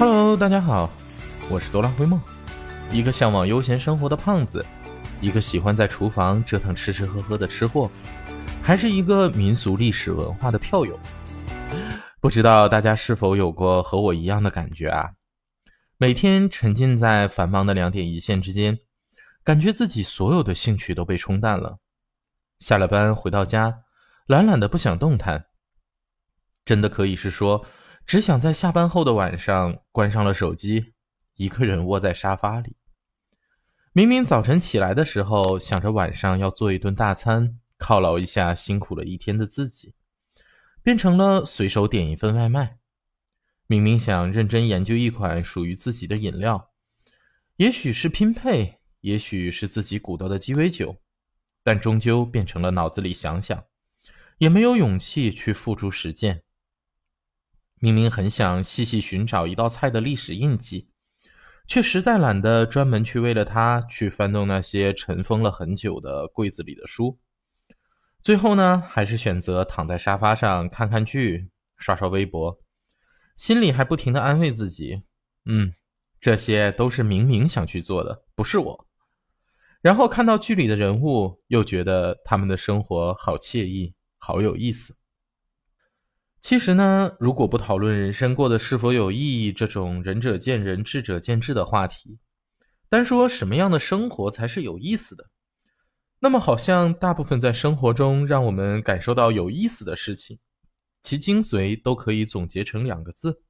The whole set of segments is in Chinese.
Hello，大家好，我是哆啦 A 梦，一个向往悠闲生活的胖子，一个喜欢在厨房折腾吃吃喝喝的吃货，还是一个民俗历史文化的票友。不知道大家是否有过和我一样的感觉啊？每天沉浸在繁忙的两点一线之间，感觉自己所有的兴趣都被冲淡了。下了班回到家，懒懒的不想动弹，真的可以是说。只想在下班后的晚上关上了手机，一个人窝在沙发里。明明早晨起来的时候想着晚上要做一顿大餐犒劳一下辛苦了一天的自己，变成了随手点一份外卖。明明想认真研究一款属于自己的饮料，也许是拼配，也许是自己鼓捣的鸡尾酒，但终究变成了脑子里想想，也没有勇气去付诸实践。明明很想细细寻找一道菜的历史印记，却实在懒得专门去为了它去翻动那些尘封了很久的柜子里的书。最后呢，还是选择躺在沙发上看看剧、刷刷微博，心里还不停的安慰自己：“嗯，这些都是明明想去做的，不是我。”然后看到剧里的人物，又觉得他们的生活好惬意，好有意思。其实呢，如果不讨论人生过得是否有意义这种仁者见仁、智者见智的话题，单说什么样的生活才是有意思的，那么好像大部分在生活中让我们感受到有意思的事情，其精髓都可以总结成两个字，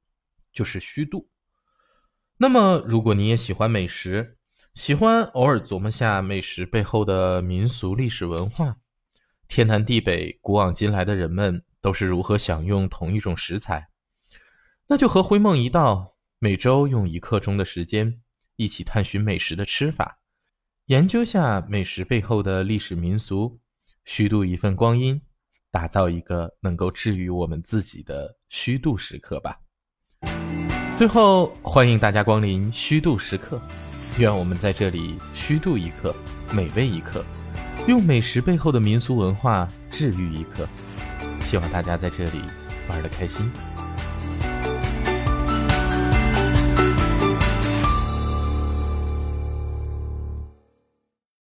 就是虚度。那么，如果你也喜欢美食，喜欢偶尔琢磨下美食背后的民俗历史文化，天南地北、古往今来的人们。都是如何享用同一种食材？那就和灰梦一道，每周用一刻钟的时间，一起探寻美食的吃法，研究下美食背后的历史民俗，虚度一份光阴，打造一个能够治愈我们自己的虚度时刻吧。最后，欢迎大家光临虚度时刻，愿我们在这里虚度一刻，美味一刻，用美食背后的民俗文化治愈一刻。希望大家在这里玩的开心。